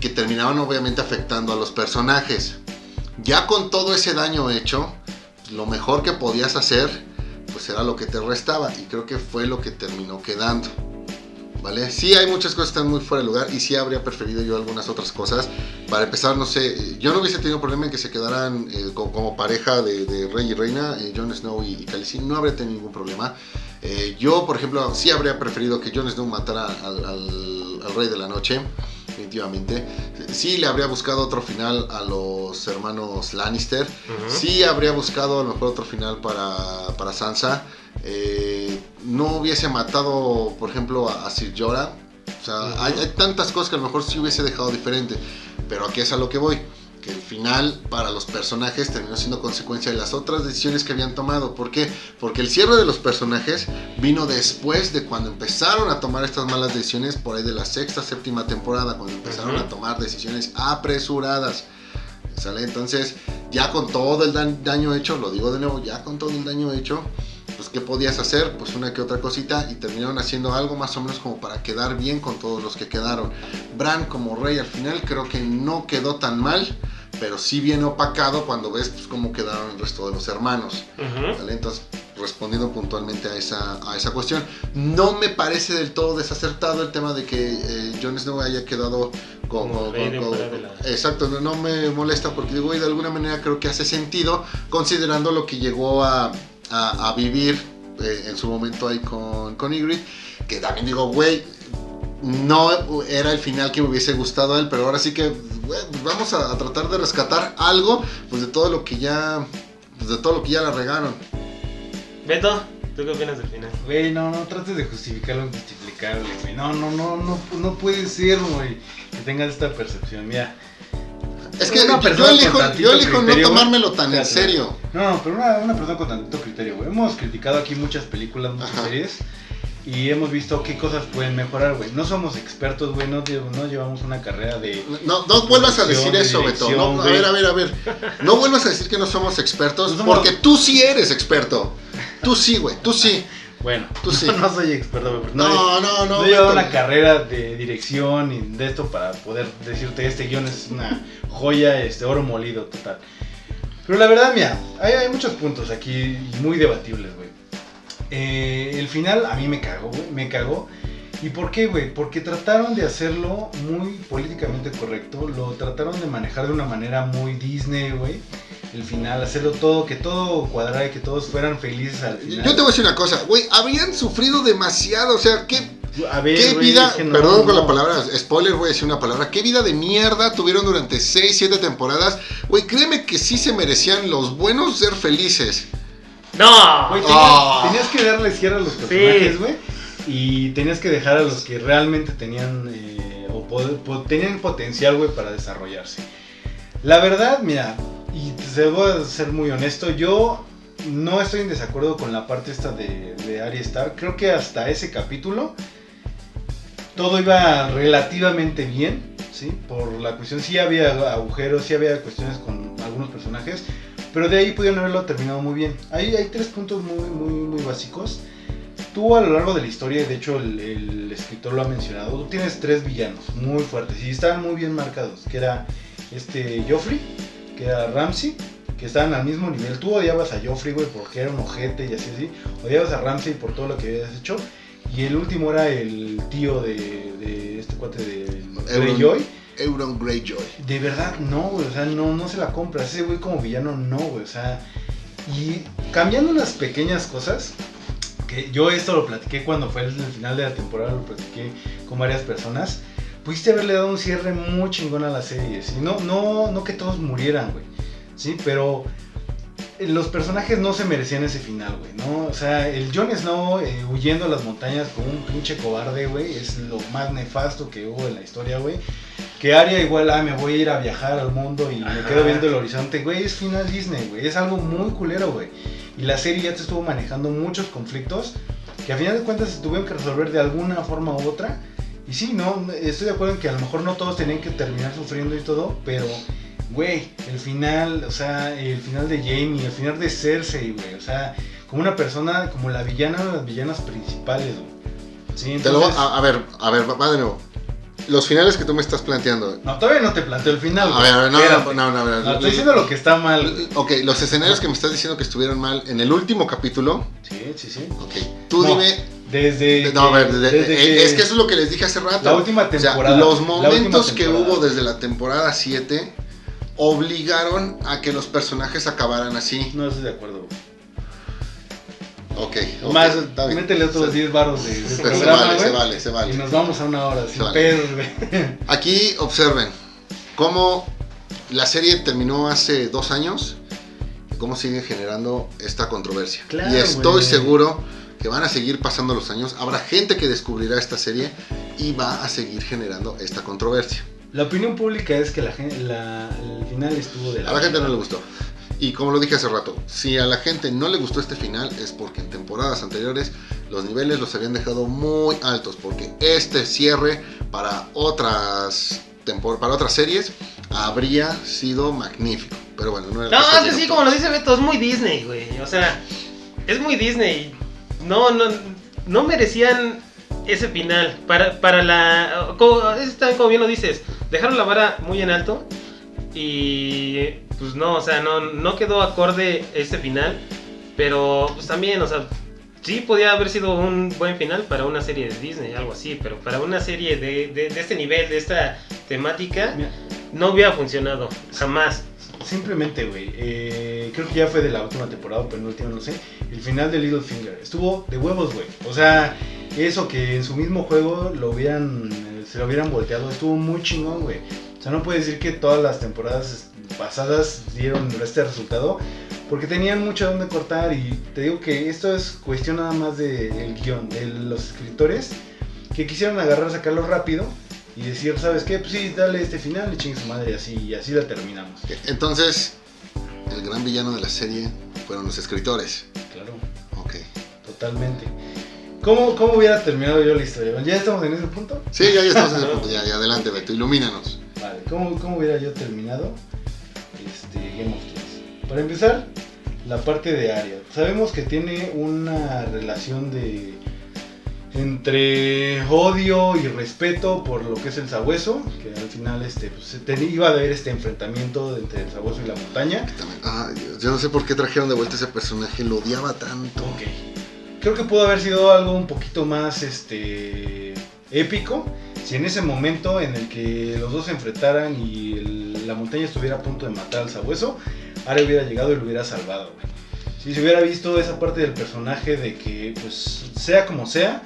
Que terminaban obviamente afectando a los personajes. Ya con todo ese daño hecho, lo mejor que podías hacer, pues era lo que te restaba. Y creo que fue lo que terminó quedando. ¿Vale? Sí hay muchas cosas que están muy fuera de lugar y sí habría preferido yo algunas otras cosas. Para empezar, no sé, yo no hubiese tenido problema en que se quedaran eh, como, como pareja de, de rey y reina, eh, Jon Snow y, y Khaleesi, no habría tenido ningún problema. Eh, yo, por ejemplo, sí habría preferido que Jon Snow matara al, al- al rey de la noche, definitivamente. Sí le habría buscado otro final a los hermanos Lannister. Ujú. Sí habría buscado a lo mejor otro final para, para Sansa. Eh, no hubiese matado, por ejemplo, a, a Sir Jorah. O sea, hay, hay tantas cosas que a lo mejor sí hubiese dejado diferente. Pero aquí es a lo que voy. Que el final para los personajes terminó siendo consecuencia de las otras decisiones que habían tomado. ¿Por qué? Porque el cierre de los personajes vino después de cuando empezaron a tomar estas malas decisiones por ahí de la sexta, séptima temporada. Cuando empezaron a tomar decisiones apresuradas. ¿Sale? Entonces, ya con todo el daño hecho, lo digo de nuevo, ya con todo el daño hecho, ¿qué podías hacer? Pues una que otra cosita y terminaron haciendo algo más o menos como para quedar bien con todos los que quedaron. Bran como rey al final creo que no quedó tan mal, pero sí bien opacado cuando ves pues, cómo quedaron el resto de los hermanos. ¿vale? Entonces, respondiendo puntualmente a esa, a esa cuestión, no me parece del todo desacertado el tema de que eh, Jon Snow haya quedado como... Como la- Exacto, no, no me molesta porque digo, y de alguna manera creo que hace sentido considerando lo que llegó a, a- a vivir eh, en su momento ahí con, con Ygritte, que también digo, güey, no era el final que me hubiese gustado a él, pero ahora sí que pues vamos a, a tratar de rescatar algo pues de todo lo que ya pues de todo lo que ya la regaron. Beto, ¿tú qué opinas del final? Güey, no, no trates de justificar lo injustificable, güey. No, no, no, no, no puede ser, güey, que tengas esta percepción. Mira, Es que Una yo, elijo, tantito yo elijo no tomármelo tan en serio. No, no, pero una, una persona con tanto criterio, güey. Hemos criticado aquí muchas películas, muchas Ajá. series. Y hemos visto qué cosas pueden mejorar, güey. No somos expertos, güey. No, lle- no llevamos una carrera de... No, no vuelvas a decir eso, Beto. No, dirección, a ver, a ver, a ver. No vuelvas a decir que no somos expertos, No somos- porque tú sí eres experto. Tú sí, güey, tú sí. Bueno, Tú sí. no, no soy experto, pero No, no, no. No he llevado una carrera de dirección y de esto para poder decirte este guion es una joya, este oro molido total. Pero la verdad, mira, hay, hay muchos puntos aquí muy debatibles, güey. Eh, el final a mí me cagó, güey, me cagó. ¿Y por qué, güey? Porque trataron de hacerlo muy políticamente correcto, lo trataron de manejar de una manera muy Disney, güey. El final, hacerlo todo, que todo cuadrara y que todos fueran felices al final. Yo te voy a decir una cosa, güey, habrían sufrido demasiado, o sea, ¿qué? A ver, ¿Qué vida, es que no, perdón con no. la palabra, spoiler, voy a decir una palabra, qué vida de mierda tuvieron durante 6, 7 temporadas? Güey, créeme que sí se merecían los buenos ser felices. ¡No! Güey, tenías, Ah. tenías que darle cierre a los personajes, güey. Y tenías que dejar a los que realmente tenían eh, o po- tenían potencial, güey, para desarrollarse. La verdad, mira, y a ser muy honesto, yo no estoy en desacuerdo con la parte esta de, de Arya Stark. Creo que hasta ese capítulo todo iba relativamente bien, ¿sí? Por la cuestión, sí había agujeros, sí había cuestiones con algunos personajes, pero de ahí pudieron haberlo terminado muy bien. Hay tres puntos muy, muy, muy básicos. Tú a lo largo de la historia, de hecho el, el escritor lo ha mencionado, tú tienes tres villanos muy fuertes y estaban muy bien marcados, que era este Joffrey, que era Ramsey, que estaban al mismo nivel. Tú odiabas a Joffrey, güey, porque era un ojete y así, así. Odiabas a Ramsey por todo lo que habías hecho. Y el último era el tío de, de este cuate de Greyjoy. Euron Greyjoy. De verdad, no, güey. O sea, no, no se la compra. Ese güey como villano, no, güey. O sea, y cambiando unas pequeñas cosas, que yo esto lo platiqué cuando fue el, el final de la temporada, lo platiqué con varias personas. Pudiste haberle dado un cierre muy chingón a la serie. ¿sí? No, no, no que todos murieran, güey. Sí, pero los personajes no se merecían ese final, güey, ¿no? O sea, el Jon Snow eh, huyendo a las montañas como un pinche cobarde, güey, es lo más nefasto que hubo en la historia, güey. Que Arya igual, ah, me voy a ir a viajar al mundo y me quedo viendo el horizonte, güey, es final Disney, güey, es algo muy culero, güey. Y la serie ya te estuvo manejando muchos conflictos que a final de cuentas se tuvieron que resolver de alguna forma u otra. Y sí, no, estoy de acuerdo en que a lo mejor no todos tenían que terminar sufriendo y todo, pero, güey, el final, o sea, el final de Jamie, el final de Cersei, güey, o sea, como una persona, como la villana, una de las villanas principales, güey. Sí, Te lo entonces... a, a ver, a ver, va de nuevo. Los finales que tú me estás planteando. No, todavía no te planteo el final, A ver, a ver, no, no, no, no, no, No, estoy diciendo lo que está mal. Ok, los escenarios que me estás diciendo que estuvieron mal en el último capítulo. Sí, sí, sí. Ok, tú No, dime. Desde. No, a que- ver, desde- desde que- es que eso es lo que les dije hace rato. La última O sea, temporada. los momentos que temporada. hubo desde la temporada 7 obligaron a que los personajes acabaran así. No estoy de acuerdo. Ok, ok, Más, métele otros Se- 10 baros de, se, se programa, vale, se vale, se Y vale. nos vamos a una hora, sin vale. pedos, güey. Aquí observen cómo la serie terminó hace dos años y cómo sigue generando esta controversia. Claro, y estoy güey. seguro que van a seguir pasando los años. Habrá gente que descubrirá esta serie y va a seguir generando esta controversia. La opinión pública es que la, la, el final estuvo de la. A la gente no le gustó. Y como lo dije hace rato, si a la gente no le gustó este final es porque en temporadas anteriores los niveles los habían dejado muy altos. Porque este cierre para otras, tempor- para otras series habría sido magnífico. Pero bueno, no era No, es que sí, como lo dice Beto, es muy Disney, güey. O sea, es muy Disney. No, no, no merecían ese final. Para, para la. Como, como bien lo dices, dejaron la vara muy en alto. Y pues no, o sea, no, no quedó acorde ese final. Pero pues también, o sea, sí podía haber sido un buen final para una serie de Disney, algo así. Pero para una serie de, de, de este nivel, de esta temática, Mira, no hubiera funcionado. Jamás. Simplemente, güey. eh, creo que ya fue de la última temporada, pero no última, no sé. El final de Littlefinger estuvo de huevos, güey. O sea, eso que en su mismo juego lo hubieran, eh, se lo hubieran volteado, estuvo muy chingón, güey. O sea, no puedes decir que todas las temporadas pasadas dieron este resultado, porque tenían mucho donde cortar. Y te digo que esto es cuestión nada más del guion, de los escritores que quisieron agarrar, sacarlo rápido. Y decir, ¿sabes qué? Pues sí, dale este final y chingue su madre y así, y así la terminamos. Entonces, el gran villano de la serie fueron los escritores. Claro, Ok. totalmente. ¿Cómo, ¿Cómo hubiera terminado yo la historia? ¿Ya estamos en ese punto? Sí, ya, ya estamos en ese punto. Ya, ya adelante, Beto, ilumínanos. Vale, ¿cómo, cómo hubiera yo terminado este, Game of Thrones? Para empezar, la parte de Arya. Sabemos que tiene una relación de entre odio y respeto por lo que es el sabueso, que al final este, pues, iba a haber este enfrentamiento entre el sabueso y la montaña. Dios, yo no sé por qué trajeron de vuelta ese personaje, lo odiaba tanto. Ok. Creo que pudo haber sido algo un poquito más este épico si en ese momento en el que los dos se enfrentaran y el- la montaña estuviera a punto de matar al sabueso, Arya hubiera llegado y lo hubiera salvado, güey. Si se hubiera visto esa parte del personaje de que, pues, sea como sea,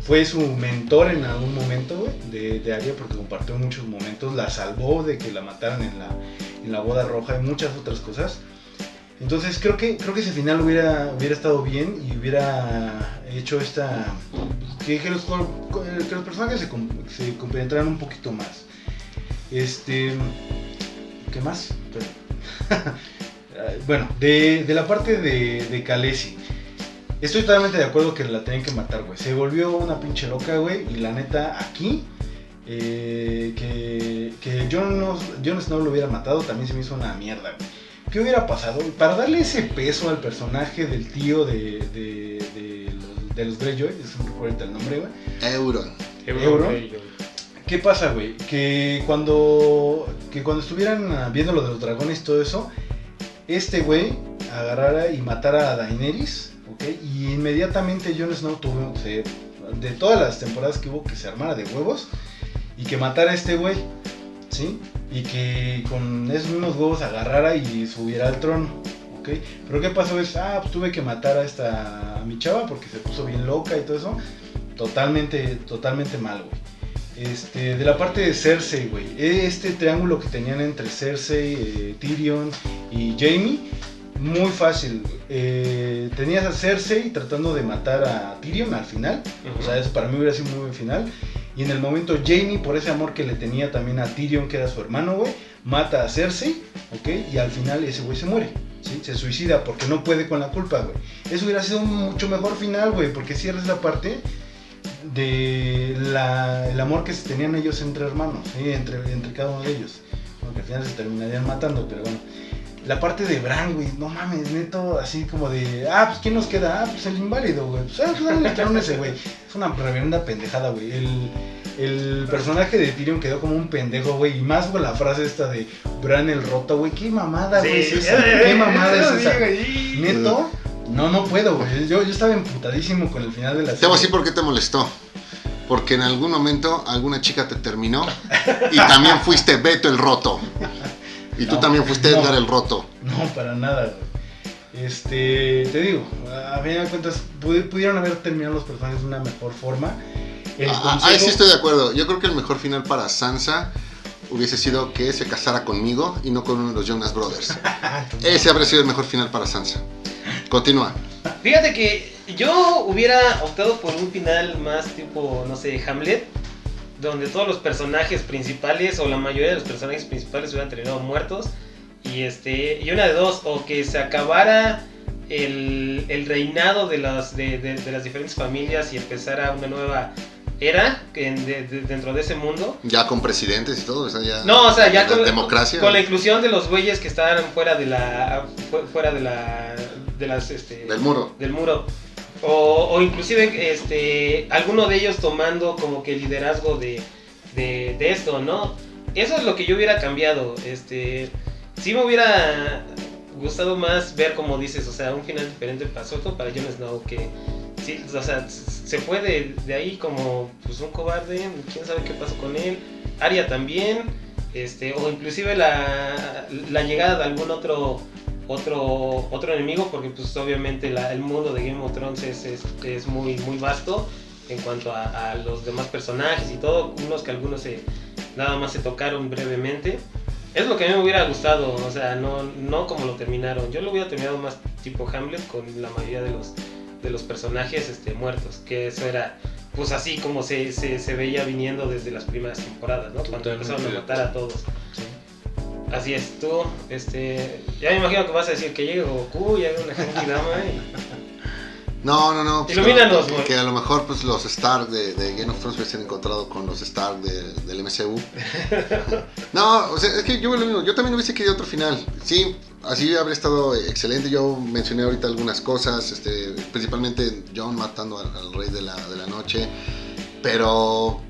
fue su mentor en algún momento, de, de Arya, porque compartió muchos momentos, la salvó de que la mataran en la, en la boda roja y muchas otras cosas. Entonces creo que, creo que ese final hubiera, hubiera estado bien y hubiera hecho esta... Que, los, que los personajes se, se compenetraran un poquito más. Este... ¿Qué más? Bueno, de, la parte de, de Khaleesi. Estoy totalmente de acuerdo que la tenían que matar, güey. Se volvió una pinche loca, güey. Y la neta, aquí, eh, que, que Jon, no- Jon Snow lo hubiera matado también se me hizo una mierda, güey. ¿Qué hubiera pasado? Para darle ese peso al personaje del tío de, de, de los, de los Greyjoy, es un el nombre, güey. Euron. Euro. ¿Qué pasa, güey? Que cuando, que cuando estuvieran ah, viendo lo de los dragones y todo eso, este güey agarrara y matara a Daenerys. Y inmediatamente Jon Snow tuvo, se- de todas las temporadas que hubo, que se armara de huevos y que matara a este güey, ¿sí? Y que con esos mismos huevos agarrara y subiera al trono. Pero ¿qué pasó? Es, ah, pues tuve que matar a esta, mi chava porque se puso bien loca y todo eso. Totalmente, totalmente mal, güey. Este, de la parte de Cersei, güey. Este triángulo que tenían entre Cersei, eh, Tyrion y Jamie, muy fácil. Eh, tenías a Cersei tratando de matar a Tyrion al final. O sea, eso para mí hubiera sido muy buen final. Y en el momento Jamie, por ese amor que le tenía también a Tyrion, que era su hermano, güey, mata a Cersei, ¿ok? Y al final ese güey se muere, ¿sí? Se suicida porque no puede con la culpa, güey. Eso hubiera sido un mucho mejor final, güey, porque cierras la parte de la, el amor que se tenían ellos entre hermanos, ¿sí? entre, entre cada uno de ellos. Aunque al final se terminarían matando, pero bueno. La parte de Bran, güey, no mames, neto, así como de, ah, pues ¿quién nos queda? Ah, pues el inválido, güey. Pues, ah, pues dale, le echaron ese, güey. Es una reverenda pendejada, güey. El, el personaje de Tyrion quedó como un pendejo, güey. Y más con la frase esta de Bran el roto, güey. ¿Qué mamada, güey? es esa? ¿Qué mamada es esa? Neto, no, no puedo, güey. Yo, yo estaba emputadísimo con el final de la Te voy a decir por qué te molestó. Porque en algún momento alguna chica te terminó y también fuiste Beto el roto. Y tú también fuiste no. Edgar el roto. No, para nada, güey. Este, te digo, a fin de cuentas, pudi- pudieron haber terminado los personajes de una mejor forma. Ah, consejo- Ahí sí estoy de acuerdo. Yo creo que el mejor final para Sansa hubiese sido que se casara conmigo y no con uno de los Jonas Brothers. Ese habría sido el mejor final para Sansa. Continúa. Fíjate que yo hubiera optado por un final más tipo, no sé, Hamlet, donde todos los personajes principales o la mayoría de los personajes principales hubieran terminado muertos. Y este y una de dos, o que se acabara el, el reinado de las, de, de- de las diferentes familias y empezara una nueva era que en- de- de- dentro de ese mundo. Ya con presidentes y todo. O sea, ya, No, o sea, ya la con, democracia. con la inclusión de los güeyes que estaban fuera de la fu- fuera de la de las este Del muro. del muro. O, o inclusive este, alguno de ellos tomando como que liderazgo de, de, esto, ¿no? Eso es lo que yo hubiera cambiado. Este, sí me hubiera gustado más ver, como dices, o sea, un final diferente para, todo para Jon Snow, que sí, o sea, se fue de, de ahí como pues, un cobarde, quién sabe qué pasó con él. Arya también, este, o inclusive la, la llegada de algún otro otro otro enemigo porque pues obviamente la- el mundo de Game of Thrones es, es, es muy muy vasto en cuanto a, a los demás personajes y todo. Unos que algunos se nada más se tocaron brevemente. Es lo que a mí me hubiera gustado o sea no no como lo terminaron. Yo lo hubiera terminado más tipo Hamlet con la mayoría de los de los personajes este muertos que eso era pues así como se, se, se veía viniendo desde las primeras temporadas no cuando Totalmente empezaron a matar a todos Así es, tú, este, ya me imagino que vas a decir que llegue Goku y haga una Genkidama y... No, no, no. pues, Ilumínanos, que- güey. Que a lo mejor pues los Stark de, de Game of Thrones hubiesen encontrado con los Stark de- del MCU. no, o sea, es que yo, lo mismo, yo también hubiese querido otro final. Sí, así habría estado excelente. Yo mencioné ahorita algunas cosas, este, principalmente John matando al, al rey de la, de la noche. Pero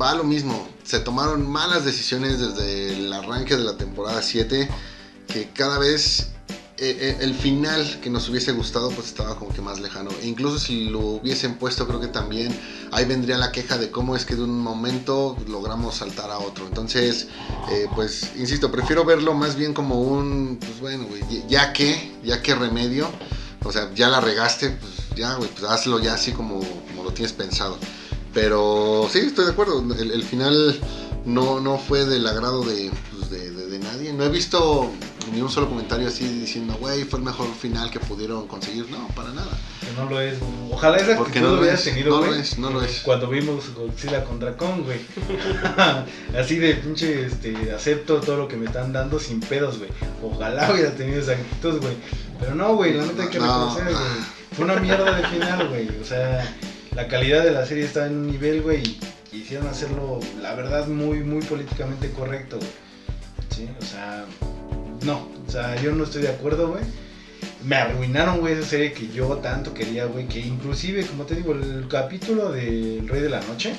va a lo mismo. Se tomaron malas decisiones desde el arranque de la temporada 7 que cada vez eh, eh, el final que nos hubiese gustado pues estaba como que más lejano. E incluso si lo hubiesen puesto creo que también ahí vendría la queja de cómo es que de un momento logramos saltar a otro. Entonces, eh, pues insisto, prefiero verlo más bien como un, pues bueno, ya que, ya que remedio. O sea, ya la regaste, pues ya, güey, pues hazlo ya así como, como lo tienes pensado. Pero sí, estoy de acuerdo. El, el final no, no fue del agrado de, pues, de, de- de nadie. No he visto ni un solo comentario así diciendo, güey, fue el mejor final que pudieron conseguir. No, para nada. Que no lo es. güey. Ojalá esa Porque actitud no lo lo hubieras es, tenido, no lo güey, es, no lo es. Cuando vimos Godzilla contra Kong, güey. Así de pinche, este, acepto todo lo que me están dando sin pedos, güey. Ojalá hubiera tenido esa actitud, güey. Pero no, güey, la neta hay que No. reconocer, güey. Fue una mierda de final, güey. O sea, la calidad de la serie está en un nivel, güey. y Quisieron hacerlo, la verdad, muy, muy políticamente correcto, güey. Sí, o sea, no. O sea, yo no estoy de acuerdo, güey me arruinaron, güey, esa serie que yo tanto quería, güey, que inclusive, como te digo, el capítulo del Rey de la Noche,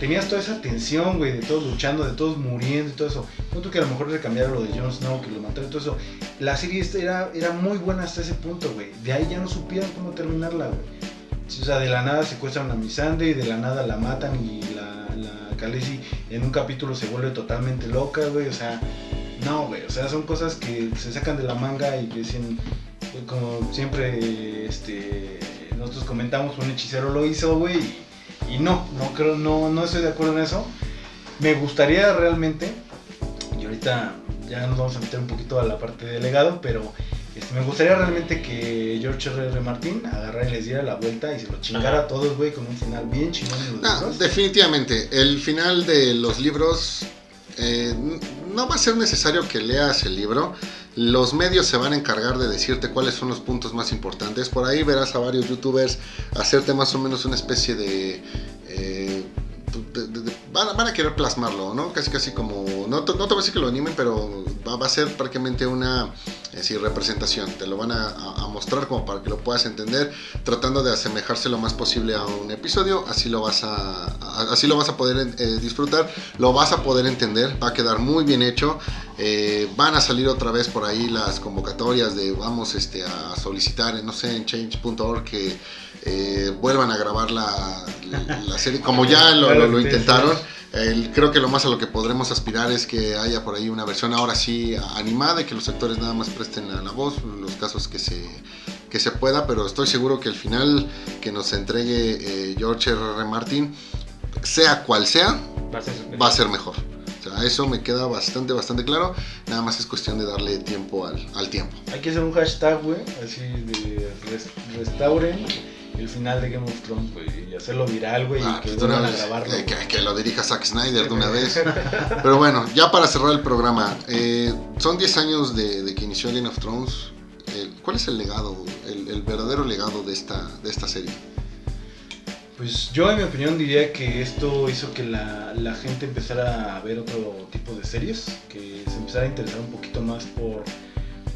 tenías toda esa tensión, güey, de todos luchando, de todos muriendo y todo eso. Punto que a lo mejor le cambiaron lo de Jon Snow, que lo mataron y todo eso. La serie era, era muy buena hasta ese punto, güey. De ahí ya no supieron cómo terminarla, güey. O sea, de la nada secuestran a Missandei y de la nada la matan y la, la en un capítulo se vuelve totalmente loca, güey. O sea, no, güey. O sea, son cosas que se sacan de la manga y que dicen, pues, como siempre, este, nosotros comentamos, un hechicero lo hizo, güey. Y, y no, no creo, no, no estoy de acuerdo en eso. Me gustaría realmente, y ahorita ya nos vamos a meter un poquito a la parte de legado, pero este, me gustaría realmente que George R. R. Martin agarrara y les diera la vuelta y se lo chingara a todos, güey, con un final bien chingón en los No, libros. definitivamente. El final de los libros eh, no va a ser necesario que leas el libro. Los medios se van a encargar de decirte cuáles son los puntos más importantes. Por ahí verás a varios youtubers hacerte más o menos una especie de... eh, van, a- querer plasmarlo, ¿no? Casi casi como... No, te- no te voy a decir que lo animen, pero va, a ser prácticamente una eh, sí, representación. Te lo van a, mostrar como para que lo puedas entender tratando de asemejarse lo más posible a un episodio, así lo vas a, así lo vas a poder eh, disfrutar, lo vas a poder entender, va a quedar muy bien hecho, eh, van a salir otra vez por ahí las convocatorias de vamos este, a solicitar, no sé, en change.org que eh, vuelvan a grabar la, la- la serie, como ya lo, lo- lo intentaron. El- creo que lo más a lo que podremos aspirar es que haya por ahí una versión ahora sí animada y que los actores nada más presten la, la voz, los casos que se, que se pueda, pero estoy seguro que el final que nos entregue eh, George R. R. Martin, sea cual sea, Va a ser va a ser mejor. O sea, eso me queda bastante, bastante claro. Nada más es cuestión de darle tiempo al, al tiempo. Hay que hacer un hashtag, güey, así de res- restauren el final de Game of Thrones, güey, y hacerlo viral, güey, Ah, y que pues vuelvan a grabarlo. eh, que, lo dirija Zack Snyder de una vez. Pero bueno, ya para cerrar el programa, eh, son 10 años de, de que inició Game of Thrones. ¿Cuál es el legado, el, el verdadero legado de esta, de esta serie? Pues yo, en mi opinión, diría que esto hizo que la, la gente empezara a ver otro tipo de series, que se empezara a interesar un poquito más por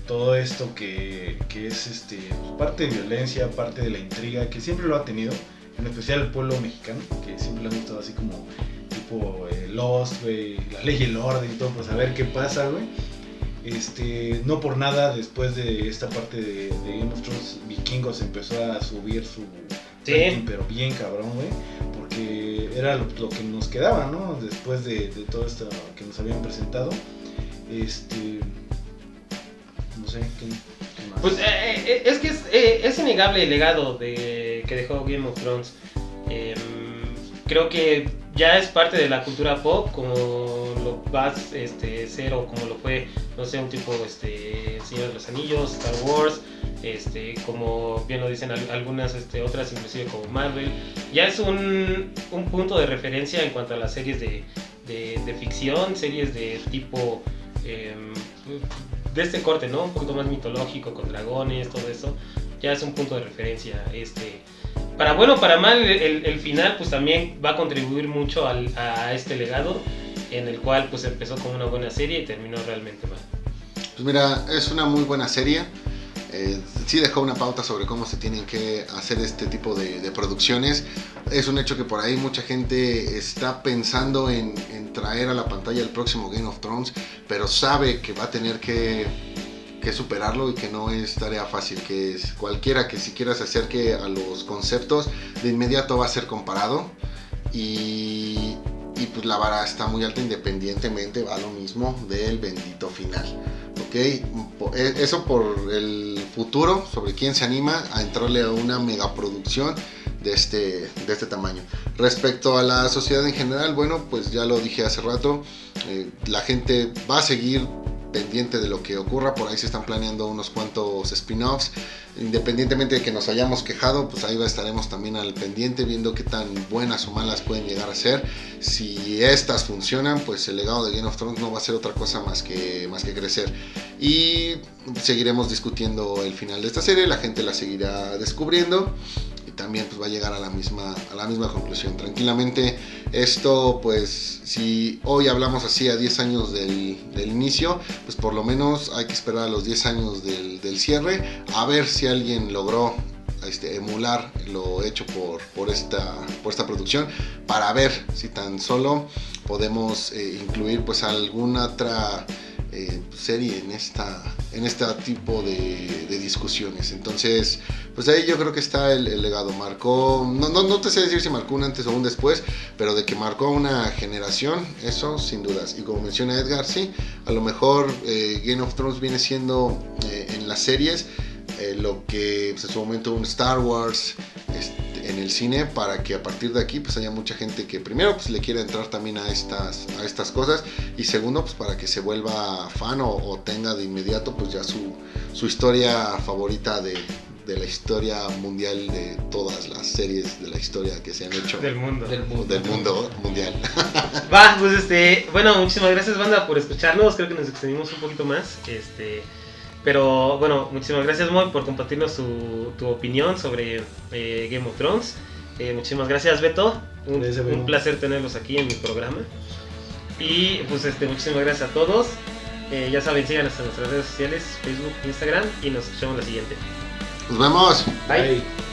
todo esto que, que es este pues, parte de violencia, parte de la intriga, que siempre lo ha tenido, en especial el pueblo mexicano, que siempre le ha gustado así como tipo eh, Lost, güey, la ley y el orden y todo, por saber qué pasa, güey. Este, no por nada, después de esta parte de, de Game of Thrones, Vikingos empezó a subir su Sí. rating, pero bien cabrón, güey, porque era lo, lo que nos quedaba, ¿no? Después de, de todo esto que nos habían presentado. Este, Pues eh, eh, es que es, eh, innegable el legado que dejó Game of Thrones. Em, creo que ya es parte de la cultura pop, como lo va a este, ser o como lo fue, no sé, un tipo este, Señor de los Anillos, Star Wars, este, como bien lo dicen al- algunas este, otras, inclusive como Marvel. Ya es un, un punto de referencia en cuanto a las series de ficción, series de tipo... em, de este corte, ¿no? Un poquito más mitológico, con dragones, todo eso. Ya es un punto de referencia. Este, para bueno o para mal, el, el final pues también va a contribuir mucho al- a este legado, en el cual pues empezó como una buena serie y terminó realmente mal. Pues mira, es una muy buena serie. Eh, sí dejó una pauta sobre cómo se tienen que hacer este tipo de, producciones. Es un hecho que por ahí mucha gente está pensando en, traer a la pantalla el próximo Game of Thrones, pero sabe que va a tener que, que superarlo y que no es tarea fácil, que es cualquiera que siquiera se acerque a los conceptos, de inmediato va a ser comparado y, y pues la vara está muy alta independientemente, va lo mismo del bendito final. ¿ok? E- Eso por el futuro, sobre quién se anima a entrarle a una megaproducción de este, de este tamaño. Respecto a la sociedad en general, bueno, pues ya lo dije hace rato, eh, la gente va a seguir pendiente de lo que ocurra, por ahí se están planeando unos cuantos spin-offs, independientemente de que nos hayamos quejado, pues ahí estaremos también al pendiente viendo qué tan buenas o malas pueden llegar a ser. Si estas funcionan, pues el legado de Game of Thrones no va a ser otra cosa más que, más que crecer. Y seguiremos discutiendo el final de esta serie, la gente la seguirá descubriendo también pues va a llegar a la misma a la misma conclusión. Tranquilamente esto pues si hoy hablamos así a 10 años del, del inicio pues por lo menos hay que esperar a los 10 años del, del cierre a ver si alguien logró este, emular lo hecho por, por, esta, por esta producción para ver si tan solo podemos eh, incluir pues alguna otra eh, serie en esta en este tipo de, discusiones entonces pues ahí yo creo que está el, legado. Marcó, no, no, no te sé decir si marcó un antes o un después, pero de que marcó una generación, eso sin dudas. Y como menciona Edgar, sí, a lo mejor eh, Game of Thrones viene siendo eh, en las series lo que pues, en su momento un Star Wars en el cine, para que a partir de aquí pues haya mucha gente que primero pues le quiera entrar también a estas, a estas cosas y segundo pues para que se vuelva fan o, o tenga de inmediato pues ya su, su historia favorita de, de la historia mundial de todas las series de la historia que se han hecho Del mundo. Del mundo. del mundo mundial. Va, pues este, bueno, muchísimas gracias banda por escucharnos, creo que nos extendimos un poquito más, este, pero bueno, muchísimas gracias Moy por compartirnos tu, tu opinión sobre eh, Game of Thrones, Eh, muchísimas gracias Beto, un, Gracias, un amigo. placer tenerlos aquí en mi programa, y pues este, muchísimas gracias a todos, Eh, ya saben, síganos en nuestras redes sociales, Facebook, Instagram, y nos escuchamos la siguiente. Nos vemos. Bye. Bye.